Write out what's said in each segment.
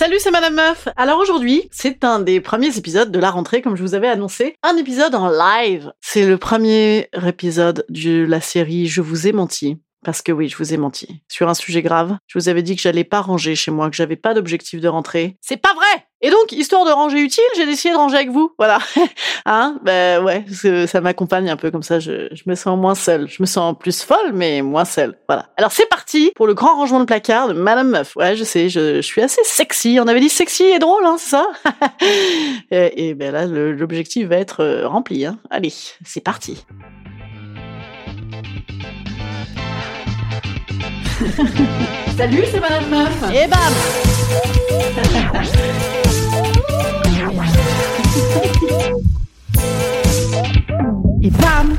Salut, c'est Madame Meuf. Alors aujourd'hui, c'est un des premiers épisodes de la rentrée, comme je vous avais annoncé. Un épisode en live. C'est le premier épisode de la série Je vous ai menti. Parce que oui, je vous ai menti. Sur un sujet grave, je vous avais dit que j'allais pas ranger chez moi, que j'avais pas d'objectif de rentrée. C'est pas vrai! Et donc, histoire de ranger utile, j'ai décidé de ranger avec vous. Voilà. hein? Ben ouais, ça m'accompagne un peu comme ça, je, je, me sens moins seule. Je me sens plus folle, mais moins seule. Voilà. Alors c'est parti pour le grand rangement de placard de Madame Meuf. Ouais, je sais, je, je suis assez sexy. On avait dit sexy et drôle, hein, c'est ça? et, et, ben là, l'objectif va être euh, rempli. Hein. Allez, c'est parti. Salut, c'est Madame Meuf. Et bam Et bam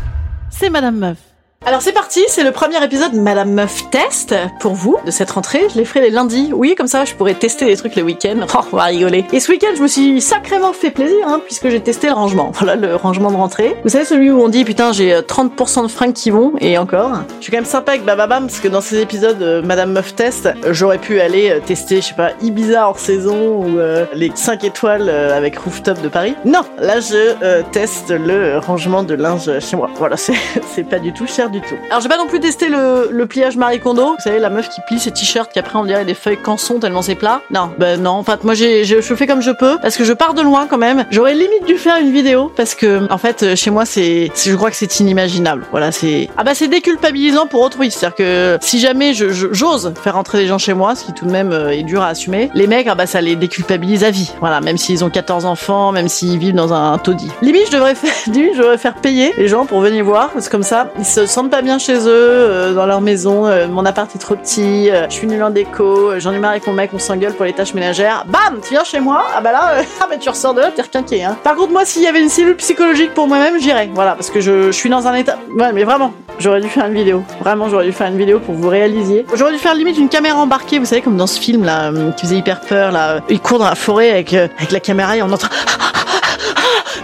C'est Madame Meuf. Alors c'est parti, c'est le premier épisode Madame Meuf Test pour vous de cette rentrée. Je les ferai les lundis. Oui, comme ça je pourrais tester des trucs les week-ends. Oh, on va rigoler. Et ce week-end, je me suis sacrément fait plaisir hein, puisque j'ai testé le rangement. Voilà le rangement de rentrée. Vous savez celui où on dit putain j'ai 30% de fringues qui vont et encore. Je suis quand même sympa avec Bababam parce que dans ces épisodes euh, Madame Meuf Test, j'aurais pu aller euh, tester, je sais pas, Ibiza hors saison ou euh, les 5 étoiles euh, avec rooftop de Paris. Non, là je euh, teste le rangement de linge chez moi. Voilà, c'est pas du tout cher du tout. Alors j'ai pas non plus testé le, pliage Marie Kondo. Vous savez la meuf qui plie ses t-shirts qui après on dirait des feuilles canson tellement c'est plat. Non, ben non. En fait moi j'ai je, fais comme je peux parce que je pars de loin quand même. J'aurais limite dû faire une vidéo parce que en fait chez moi c'est je crois que c'est inimaginable. Voilà c'est ah bah c'est déculpabilisant pour autrui. C'est-à-dire que si jamais je j'ose faire rentrer des gens chez moi, ce qui tout de même euh, est dur à assumer, les mecs ah bah ça les déculpabilise à vie. Voilà même s'ils ont 14 enfants, même s'ils vivent dans un taudis. Limite je devrais faire limite, je devrais faire payer les gens pour venir voir parce que comme ça ils se sentent pas bien chez eux, euh, dans leur maison, euh, mon appart est trop petit, euh, je suis nul en déco, j'en ai marre avec mon mec, on s'engueule pour les tâches ménagères. Bam, tu viens chez moi, ah bah là, ah bah tu ressors de là, t'es requinqué. Hein. Par contre moi, s'il y avait une cellule psychologique pour moi-même, j'irais. Voilà, parce que je, suis dans un état... Ouais, mais vraiment, j'aurais dû faire une vidéo. Vraiment, j'aurais dû faire une vidéo pour vous réalisiez. J'aurais dû faire limite une caméra embarquée, vous savez, comme dans ce film là, qui faisait hyper peur là. Il court dans la forêt avec, avec la caméra et on entend...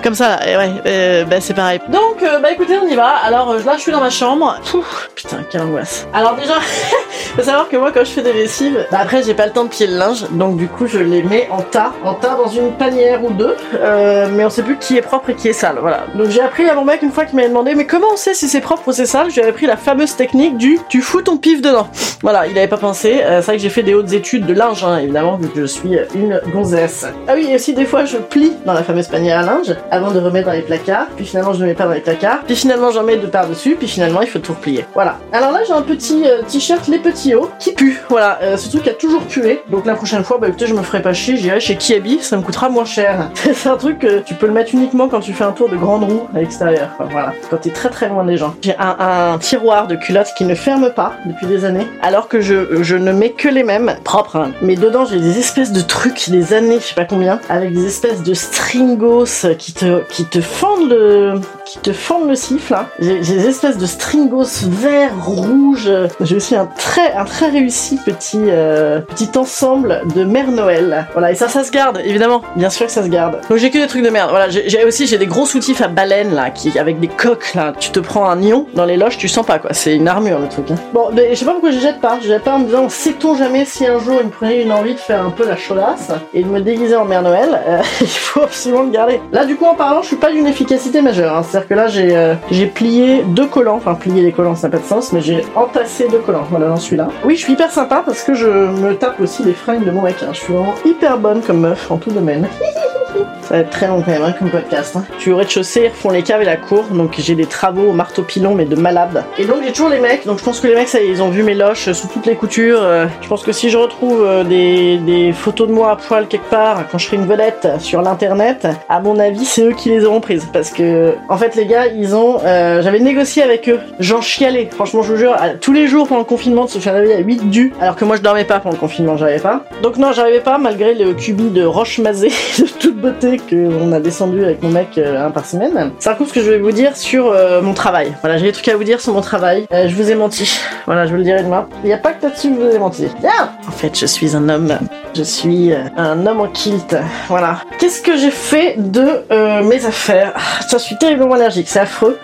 Comme ça, ouais, euh, bah c'est pareil. Donc, euh, bah écoutez, on y va. Alors euh, là, je suis dans ma chambre. Pouf, putain, quelle angoisse. Alors déjà, faut savoir que moi, quand je fais des lessives, bah après, j'ai pas le temps de plier le linge, donc du coup, je les mets en tas, en tas dans une panière ou deux. Euh, mais on sait plus qui est propre et qui est sale. Voilà. Donc j'ai appris à mon mec une fois qu'il m'a demandé, mais comment on sait si c'est propre ou c'est sale? J'ai appris la fameuse technique du tu fous ton pif dedans. Voilà, il avait pas pensé. Euh, c'est vrai que j'ai fait des hautes études de linge, hein, évidemment, vu que je suis une gonzesse. Ah oui, et aussi des fois, je plie dans la fameuse panière à linge avant de remettre dans les placards. Puis finalement, je ne mets pas dans les placards. Puis finalement, j'en mets deux par-dessus. Puis finalement, il faut tout replier. Voilà. Alors là, j'ai un petit euh, t-shirt Les Petits Hauts qui pue. Voilà. Euh, ce truc a toujours pué. Donc la prochaine fois, bah écoutez, je me ferai pas chier. J'irai chez Kiabi. Ça me coûtera moins cher. c'est un truc que tu peux le mettre uniquement quand tu fais un tour de grande roue à l'extérieur. Voilà. Quand t'es très très loin des gens. J'ai un, tiroir de culottes qui ne ferme pas depuis des années. Alors que je, je ne mets que les mêmes propres. hein. Mais dedans, j'ai des espèces de trucs, des années, je sais pas combien, avec des espèces de stringos qui te, qui te fendent le, qui te fendent le siffle. hein. J'ai des espèces de stringos verts, rouges. J'ai aussi un très, un très réussi petit, euh, petit ensemble de Mère Noël. Voilà, et ça, ça se garde, évidemment. Bien sûr que ça se garde. Donc j'ai que des trucs de merde. Voilà, j'ai aussi, j'ai des gros soutifs à baleine, là, qui, avec des coques, là. Tu te prends un nion dans les loges, tu sens pas, quoi. C'est une armure, le truc. hein. Bon, mais je sais pas pourquoi je jette pas. Je jette pas en me disant, sait-on jamais si un jour il me prenait une envie de faire un peu la chaudasse et de me déguiser en Mère Noël. Euh, il faut absolument le garder. Là, du coup, en parlant, je suis pas d'une efficacité majeure. hein. C'est-à-dire que là, j'ai euh, j'ai plié deux collants. Enfin, plier les collants, ça n'a pas de sens, mais j'ai entassé deux collants. Voilà, dans celui-là. Oui, je suis hyper sympa parce que je me tape aussi les fringues de mon mec. hein. Je suis vraiment hyper bonne comme meuf en tout domaine. Ça va être très long quand même hein, comme podcast. Hein. Je suis au rez-de-chaussée, ils refont les caves et la cour, donc j'ai des travaux au marteau pilon mais de malade. Et donc j'ai toujours les mecs, donc je pense que les mecs ça ils ont vu mes loches sous toutes les coutures. Euh, je pense que si je retrouve euh, des, des photos de moi à poil quelque part quand je serai une vedette sur l'internet, à mon avis c'est eux qui les auront prises. Parce que en fait les gars ils ont... euh, J'avais négocié avec eux, j'en chialais. Franchement je vous jure, tous les jours pendant le confinement de se faire réveiller à 8 du, alors que moi je dormais pas pendant le confinement, j'arrivais pas. Donc non j'arrivais pas malgré le cubi de roche masée de toute beauté qu'on a descendu avec mon mec euh, un par semaine. C'est un coup ce que je vais vous dire sur euh, mon travail. Voilà, j'ai des trucs à vous dire sur mon travail. Euh, je vous ai menti. Voilà, je vous le dirai demain. Il n'y a pas que là-dessus que je vous ai menti. Bien En fait, je suis un homme. Je suis un homme en kilt. Voilà. Qu'est-ce que j'ai fait de mes affaires? Ah, Je suis terriblement allergique, c'est affreux.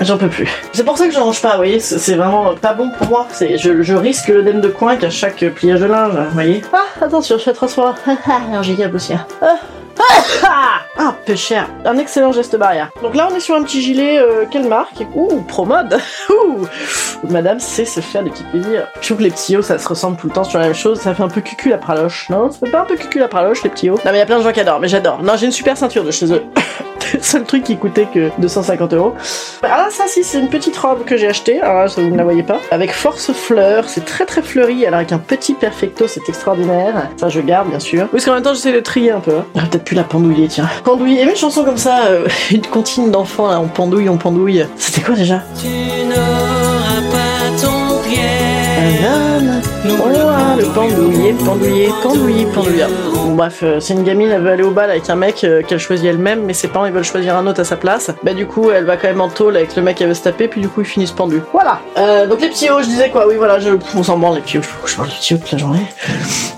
J'en peux plus. C'est pour ça que je range pas, vous voyez, c'est vraiment pas bon pour moi. Je, je risque l'œdème de coin qu'à chaque pliage de linge, vous voyez. Ah, attention, je fais trop froid. allergique à poussière. Ah. Ah, peu cher. Un excellent geste barrière. Donc là, on est sur un petit gilet, euh, quelle marque? Ouh, Promode Ouh Madame sait se faire des petits plaisirs. Je trouve que les petits hauts, ça se ressemble tout le temps sur la même chose. Ça fait un peu cucu la praloche, non Ça fait pas un peu cucu la praloche, les petits hauts Non, mais il y a plein de gens qui adorent, mais j'adore. Non, j'ai une super ceinture de chez eux. le seul truc qui coûtait que 250 euros. Ah, ça, si, c'est une petite robe que j'ai achetée. Ça, vous ne la voyez pas. Avec force fleur. C'est très très fleuri. Alors, avec un petit perfecto, c'est extraordinaire. Ça, je garde, bien sûr. Oui, parce qu'en même temps, j'essaie de trier un peu. J'aurais peut-être pu la pendouiller, tiens. Pendouiller. Il y avait une chanson comme ça, euh, une comptine d'enfants, là, on pendouille, on pendouille. C'était quoi déjà? Tu n'auras pas ton Banane. Oh, le pendouiller, pendouiller, pendouiller, pendouiller. Bon, bref, euh, c'est une gamine, elle veut aller au bal avec un mec euh, qu'elle choisit elle-même, mais ses parents ils veulent choisir un autre à sa place. Bah du coup, elle va quand même en tôle avec le mec qu'elle veut se taper, puis du coup ils finissent pendus. Voilà. Euh, donc les hauts, je disais quoi? Oui, voilà, je, on s'en branle les hauts. Je, je parle des hauts toute la journée.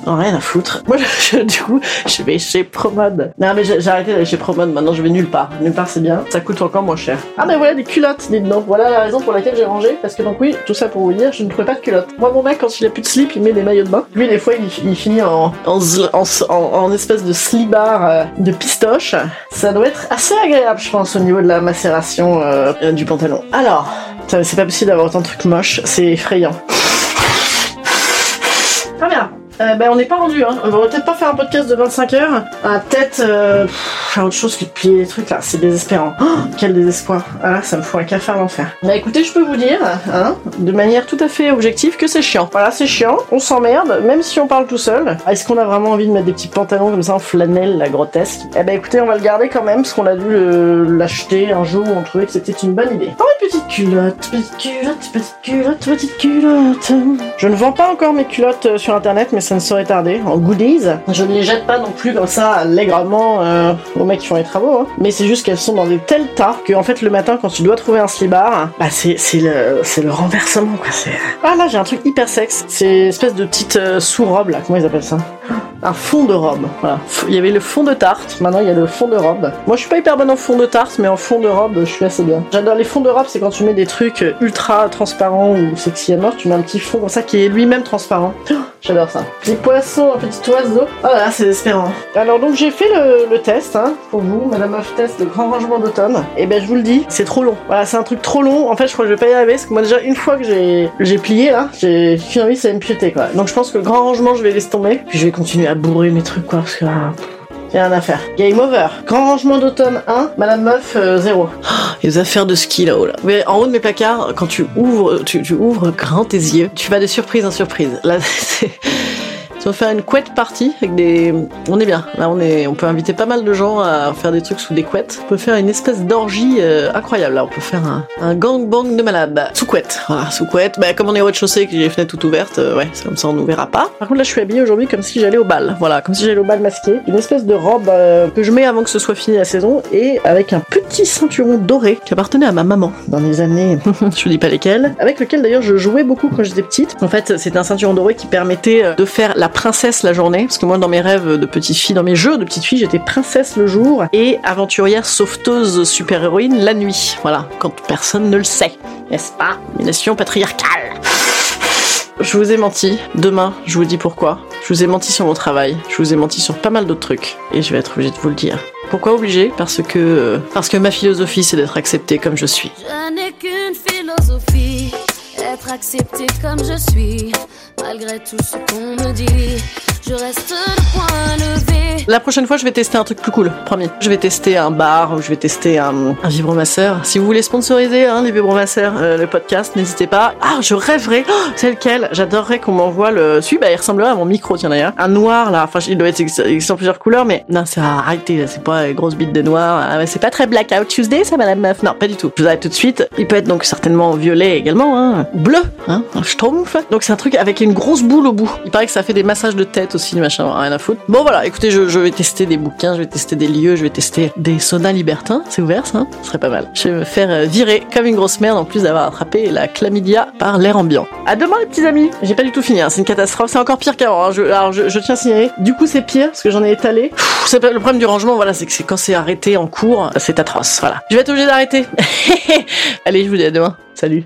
Oh, rien à foutre. Moi, je- du coup, je vais chez Promode. Non, mais j'ai arrêté d'aller chez Promode. Maintenant, je vais nulle part. Nulle part, c'est bien. Ça coûte encore moins cher. Ah, mais voilà des culottes, dites donc. Voilà la raison pour laquelle j'ai rangé. Parce que donc oui, tout ça pour vous dire, je ne trouvais pas de culottes. Moi, mon mec, quand il a plus de il met des maillots de bain. Lui, des fois, il, finit en, en, espèce de slibard euh, de pistoche. Ça doit être assez agréable, je pense, au niveau de la macération euh, du pantalon. Alors, c'est pas possible d'avoir autant de trucs moches. C'est effrayant. Très bien. Euh, ben on n'est pas rendu, hein. On va peut-être pas faire un podcast de 25 heures. À tête, euh, pff, autre chose que de plier les trucs là, c'est désespérant. Oh, quel désespoir. Ah ça me fout un cafard l'enfer. Bah écoutez, je peux vous dire, hein, de manière tout à fait objective, que c'est chiant. Voilà, c'est chiant, on s'emmerde, même si on parle tout seul. Est-ce qu'on a vraiment envie de mettre des petits pantalons comme ça en flanelle, la grotesque? Eh ben écoutez, on va le garder quand même, parce qu'on a dû l'acheter un jour on trouvait que c'était une bonne idée. Oh, une petite culotte, petite culotte, petite culotte, petite culotte. Je ne vends pas encore mes culottes euh, sur internet, mais ça ne saurait tarder. En goodies, je ne les jette pas non plus comme ça allègrement euh, mecs qui font les travaux. hein. Mais c'est juste qu'elles sont dans des tels tas que en fait le matin quand tu dois trouver un slibard, bah c'est le le renversement quoi. Ah là j'ai un truc hyper sexe. C'est espèce de petite euh, sous-robe là. Comment ils appellent ça? Un fond de robe. Voilà. Il y avait le fond de tarte, maintenant il y a le fond de robe. Moi je suis pas hyper bonne en fond de tarte, mais en fond de robe je suis assez bien. J'adore les fonds de robe, c'est quand tu mets des trucs ultra transparents ou sexy à mort, tu mets un petit fond comme ça qui est lui-même transparent. J'adore ça. Petit poisson, un petit oiseau. Oh là là, c'est désespérant. Alors donc j'ai fait le, test, hein, pour vous, Madame Meuf Test, le grand rangement d'automne. Et ben je vous le dis, c'est trop long. Voilà, c'est un truc trop long. En fait, je crois que je vais pas y arriver, parce que moi déjà une fois que j'ai plié là, j'ai j'ai envie ça va me piéter quoi. Donc je pense que grand rangement, je vais laisser tomber. Puis je vais continuer à bourrer mes trucs quoi, parce que. ah, y a rien à faire. Game over. Grand rangement d'automne 1, Madame Meuf 0. les affaires de ski là-haut là. Mais en haut de mes placards, quand tu ouvres, tu, tu ouvres grand tes yeux, tu vas de surprise en surprise. Là, c'est. Si on fait une couette party avec des. On est bien. Là, on est. On peut inviter pas mal de gens à faire des trucs sous des couettes. On peut faire une espèce d'orgie euh, incroyable. Là, on peut faire un, un gangbang de malade. Sous couette. Voilà, sous couette. Bah, comme on est au rez-de-chaussée que j'ai les fenêtres toutes ouvertes, euh, ouais, c'est comme ça, on nous verra pas. Par contre, là, je suis habillée aujourd'hui comme si j'allais au bal. Voilà, comme si j'allais au bal masqué. Une espèce de robe euh, que je mets avant que ce soit fini la saison et avec un petit ceinturon doré qui appartenait à ma maman dans les années, je vous dis pas lesquelles, avec lequel d'ailleurs je jouais beaucoup quand j'étais petite. En fait, c'était un ceinturon doré qui permettait euh, de faire la princesse la journée, parce que moi, dans mes rêves de petite fille, dans mes jeux de petite fille, j'étais princesse le jour et aventurière sauveteuse super-héroïne la nuit. Voilà, quand personne ne le sait, n'est-ce pas Une patriarcale. Je vous ai menti. Demain, je vous dis pourquoi. Je vous ai menti sur mon travail. Je vous ai menti sur pas mal d'autres trucs. Et je vais être obligée de vous le dire. Pourquoi obligé Parce que parce que ma philosophie c'est d'être acceptée comme je suis, malgré tout ce qu'on me dit. Je reste. La prochaine fois, je vais tester un truc plus cool, promis. Je vais tester un bar ou je vais tester un, vibromasseur. Si vous voulez sponsoriser hein, les vibromasseurs, euh, le podcast, n'hésitez pas. Ah, je rêverais. Oh, c'est lequel? J'adorerais qu'on m'envoie le. Celui, bah, il ressemblerait à mon micro, tiens d'ailleurs. Un noir là. Enfin, il doit être en plusieurs couleurs, mais non, c'est arrêtez. là, C'est pas une grosse bite de noir. Ah, c'est pas très blackout Tuesday, ça, Madame Meuf? Non, pas du tout. Je vous arrête tout de suite. Il peut être donc certainement violet également, hein. Bleu, hein. Un schtroumpf. Donc c'est un truc avec une grosse boule au bout. Il paraît que ça fait des massages de tête aussi, machin. Rien à foutre. Bon voilà. Écoutez, je, je vais tester des bouquins, je vais tester des lieux, je vais tester des saunas libertins. C'est ouvert, ça. hein? Ce serait pas mal. Je vais me faire euh, virer comme une grosse merde en plus d'avoir attrapé la chlamydia par l'air ambiant. À demain les petits amis. J'ai pas du tout fini. hein. C'est une catastrophe. C'est encore pire qu'avant. hein. Alors je, tiens à signaler. Du coup c'est pire parce que j'en ai étalé. C'est le problème du rangement. Voilà, c'est que c'est quand c'est arrêté en cours, c'est atroce. Voilà. Je vais être obligé d'arrêter. Allez, je vous dis à demain. Salut.